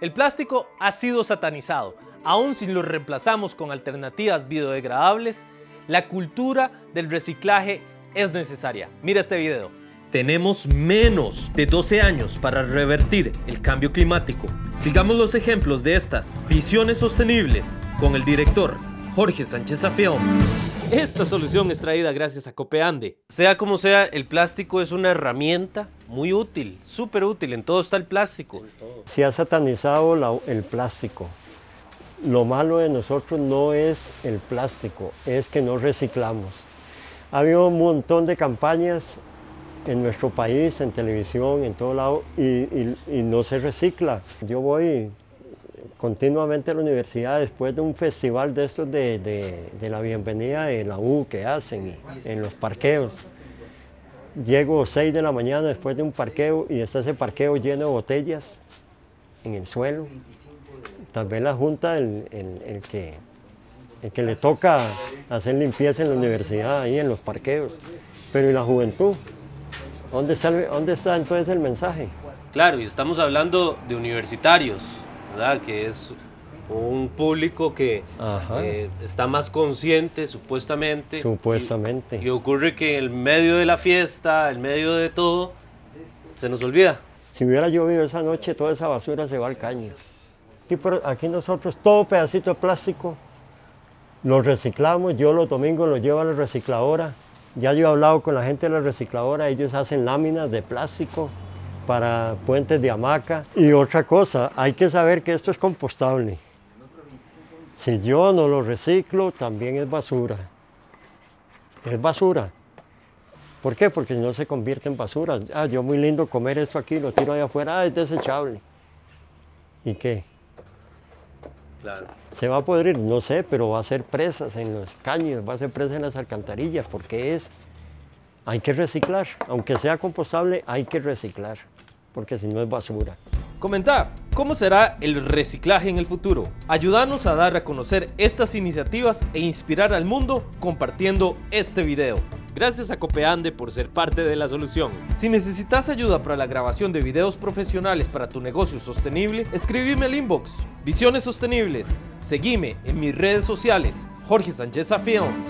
El plástico ha sido satanizado. Aun si lo reemplazamos con alternativas biodegradables, la cultura del reciclaje es necesaria. Mira este video. Tenemos menos de 12 años para revertir el cambio climático. Sigamos los ejemplos de estas visiones sostenibles con el director Jorge Sánchez Films. Esta solución es traída gracias a Copeande. Sea como sea, el plástico es una herramienta muy útil, súper útil. En todo está el plástico. Se ha satanizado el plástico. Lo malo de nosotros no es el plástico, es que no reciclamos. Ha habido un montón de campañas en nuestro país, en televisión, en todo lado, y, no se recicla. Yo voy continuamente a la universidad después de un festival de estos de, la bienvenida de la U que hacen en los parqueos. Llego 6 de la mañana después de un parqueo y está ese parqueo lleno de botellas en el suelo. Tal vez la junta, el, que, el que le toca hacer limpieza en la universidad, ahí en los parqueos. Pero ¿y la juventud? ¿Dónde está, ¿Dónde está entonces el mensaje? Claro, y estamos hablando de universitarios, ¿verdad? Que es un público que eh, está más consciente, supuestamente. Supuestamente. Y, ocurre que en medio de la fiesta, en medio de todo, se nos olvida. Si hubiera llovido esa noche, toda esa basura se va al caño. Aquí, aquí nosotros, todo pedacito de plástico, lo reciclamos. Yo los domingos lo llevo a la recicladora ya yo he hablado con la gente de la recicladora, ellos hacen láminas de plástico para puentes de hamaca. Y otra cosa, hay que saber que esto es compostable. Si yo no lo reciclo, también es basura. Es basura. ¿Por qué? Porque no se convierte en basura. Ah, yo muy lindo comer esto aquí, lo tiro allá afuera, ah, es desechable. ¿Y qué? Se va a podrir, no sé, pero va a ser presas en los caños, va a ser presa en las alcantarillas, porque es, hay que reciclar, aunque sea compostable, hay que reciclar, porque si no es basura. Comenta, ¿cómo será el reciclaje en el futuro? Ayúdanos a dar a conocer estas iniciativas e inspirar al mundo compartiendo este video. Gracias a Copeande por ser parte de la solución. Si necesitas ayuda para la grabación de videos profesionales para tu negocio sostenible, escribime al inbox. Visiones Sostenibles. Seguime en mis redes sociales. Jorge Sánchez Films.